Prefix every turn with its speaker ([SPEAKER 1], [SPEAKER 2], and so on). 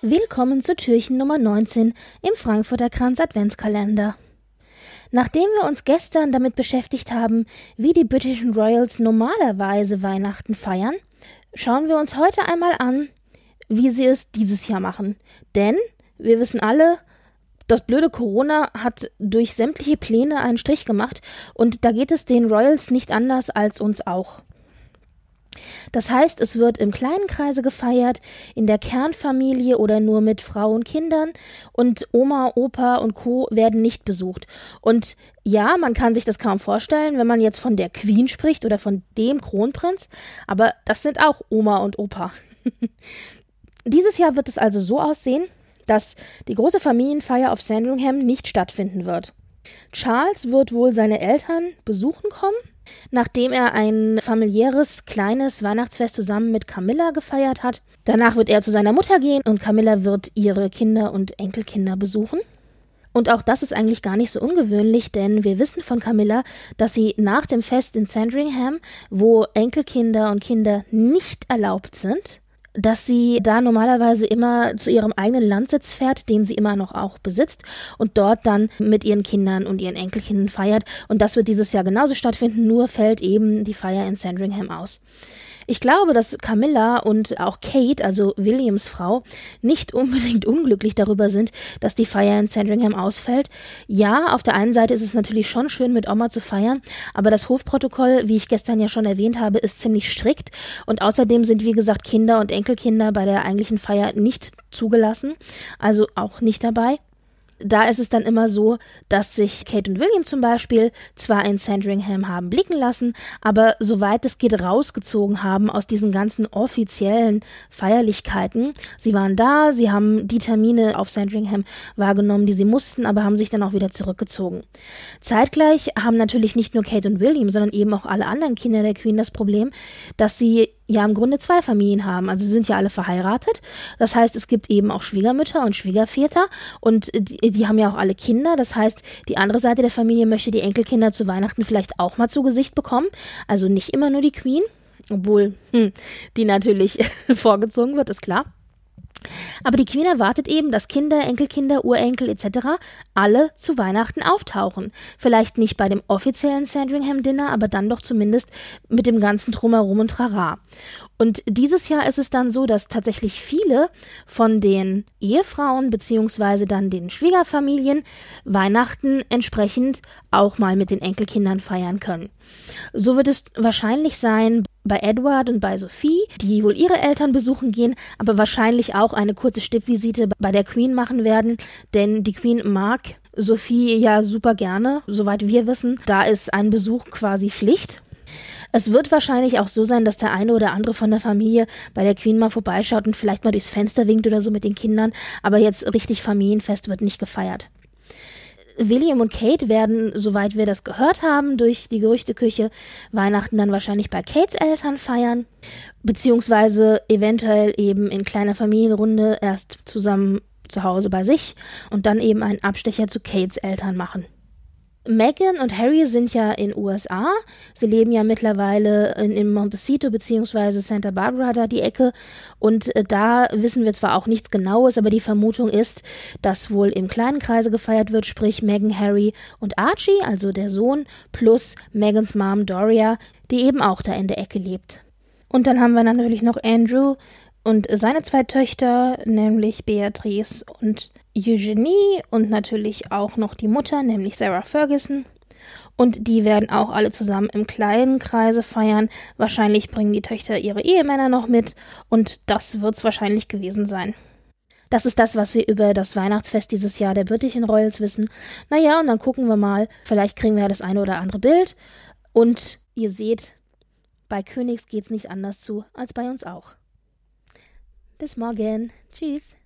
[SPEAKER 1] Willkommen zu Türchen Nummer 19 im Frankfurter Kranz Adventskalender. Nachdem wir uns gestern damit beschäftigt haben, wie die britischen Royals normalerweise Weihnachten feiern, schauen wir uns heute einmal an, wie sie es dieses Jahr machen. Denn wir wissen alle, das blöde Corona hat durch sämtliche Pläne einen Strich gemacht und da geht es den Royals nicht anders als uns auch. Das heißt, es wird im kleinen Kreise gefeiert, in der Kernfamilie oder nur mit Frau und Kindern und Oma, Opa und Co. werden nicht besucht. Und ja, man kann sich das kaum vorstellen, wenn man jetzt von der Queen spricht oder von dem Kronprinz, aber das sind auch Oma und Opa. Dieses Jahr wird es also so aussehen, dass die große Familienfeier auf Sandringham nicht stattfinden wird. Charles wird wohl seine Eltern besuchen kommen nachdem er ein familiäres kleines Weihnachtsfest zusammen mit Camilla gefeiert hat. Danach wird er zu seiner Mutter gehen und Camilla wird ihre Kinder und Enkelkinder besuchen. Und auch das ist eigentlich gar nicht so ungewöhnlich, denn wir wissen von Camilla, dass sie nach dem Fest in Sandringham, wo Enkelkinder und Kinder nicht erlaubt sind, dass sie da normalerweise immer zu ihrem eigenen Landsitz fährt, den sie immer noch auch besitzt und dort dann mit ihren Kindern und ihren Enkelkindern feiert. Und das wird dieses Jahr genauso stattfinden, nur fällt eben die Feier in Sandringham aus. Ich glaube, dass Camilla und auch Kate, also Williams Frau, nicht unbedingt unglücklich darüber sind, dass die Feier in Sandringham ausfällt. Ja, auf der einen Seite ist es natürlich schon schön, mit Oma zu feiern, aber das Hofprotokoll, wie ich gestern ja schon erwähnt habe, ist ziemlich strikt und außerdem sind, wie gesagt, Kinder und Enkelkinder bei der eigentlichen Feier nicht zugelassen, also auch nicht dabei da ist es dann immer so, dass sich Kate und William zum Beispiel zwar in Sandringham haben blicken lassen, aber soweit es geht rausgezogen haben aus diesen ganzen offiziellen Feierlichkeiten. Sie waren da, sie haben die Termine auf Sandringham wahrgenommen, die sie mussten, aber haben sich dann auch wieder zurückgezogen. Zeitgleich haben natürlich nicht nur Kate und William, sondern eben auch alle anderen Kinder der Queen das Problem, dass sie ja im Grunde zwei Familien haben. Also sie sind ja alle verheiratet. Das heißt, es gibt eben auch Schwiegermütter und Schwiegerväter und die, die, haben ja auch alle Kinder. Das heißt, die andere Seite der Familie möchte die Enkelkinder zu Weihnachten vielleicht auch mal zu Gesicht bekommen. Also nicht immer nur die Queen, obwohl hm, die natürlich vorgezogen wird, ist klar. Aber die Queen erwartet eben, dass Kinder, Enkelkinder, Urenkel etc. alle zu Weihnachten auftauchen. Vielleicht nicht bei dem offiziellen Sandringham Dinner, aber dann doch zumindest mit dem ganzen Drumherum und Trara. Und dieses Jahr ist es dann so, dass tatsächlich viele von den Ehefrauen beziehungsweise dann den Schwiegerfamilien Weihnachten entsprechend auch mal mit den Enkelkindern feiern können. So wird es wahrscheinlich sein bei Edward und bei Sophie, die wohl ihre Eltern besuchen gehen, aber wahrscheinlich auch eine kurze Stippvisite bei der Queen machen werden, denn die Queen mag Sophie ja super gerne, soweit wir wissen. Da ist ein Besuch quasi Pflicht. Es wird wahrscheinlich auch so sein, dass der eine oder andere von der Familie bei der Queen mal vorbeischaut und vielleicht mal durchs Fenster winkt oder so mit den Kindern, aber jetzt richtig Familienfest wird nicht gefeiert. William und Kate werden, soweit wir das gehört haben, durch die Gerüchteküche Weihnachten dann wahrscheinlich bei Kates Eltern feiern, beziehungsweise eventuell eben in kleiner Familienrunde erst zusammen zu Hause bei sich und dann eben einen Abstecher zu Kates Eltern machen. Meghan und Harry sind ja in USA. Sie leben ja mittlerweile in, in Montecito bzw. Santa Barbara da die Ecke. Und äh, da wissen wir zwar auch nichts Genaues, aber die Vermutung ist, dass wohl im kleinen Kreise gefeiert wird, sprich Meghan, Harry und Archie, also der Sohn, plus Megans Mom Doria, die eben auch da in der Ecke lebt. Und dann haben wir natürlich noch Andrew und seine zwei Töchter, nämlich Beatrice und Eugenie und natürlich auch noch die Mutter, nämlich Sarah Ferguson. Und die werden auch alle zusammen im kleinen Kreise feiern. Wahrscheinlich bringen die Töchter ihre Ehemänner noch mit und das wird's wahrscheinlich gewesen sein. Das ist das, was wir über das Weihnachtsfest dieses Jahr der britischen Royals wissen. Naja, und dann gucken wir mal. Vielleicht kriegen wir ja das eine oder andere Bild. Und ihr seht, bei Königs geht's nicht anders zu als bei uns auch. Bis morgen. Tschüss.